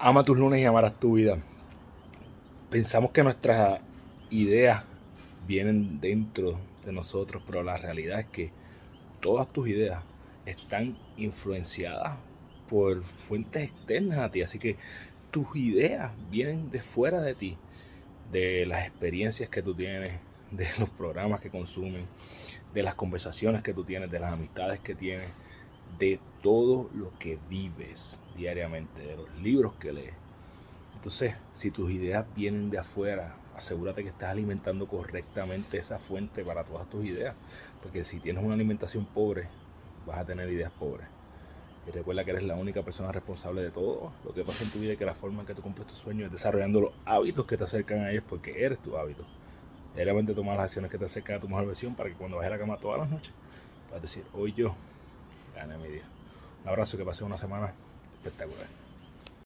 Ama tus lunes y amarás tu vida. Pensamos que nuestras ideas vienen dentro de nosotros, pero la realidad es que todas tus ideas están influenciadas por fuentes externas a ti. Así que tus ideas vienen de fuera de ti, de las experiencias que tú tienes, de los programas que consumen, de las conversaciones que tú tienes, de las amistades que tienes, de todo lo que vives diariamente, de los libros que lees. Entonces, si tus ideas vienen de afuera, asegúrate que estás alimentando correctamente esa fuente para todas tus ideas. Porque si tienes una alimentación pobre, vas a tener ideas pobres. Y recuerda que eres la única persona responsable de todo lo que pasa en tu vida y que la forma en que tú cumples tus sueños es desarrollando los hábitos que te acercan a ellos porque eres tu hábito. Realmente tomar las acciones que te acercan a tu mejor versión para que cuando vayas a la cama todas las noches puedas decir, hoy yo Un abrazo, que pase una semana espectacular.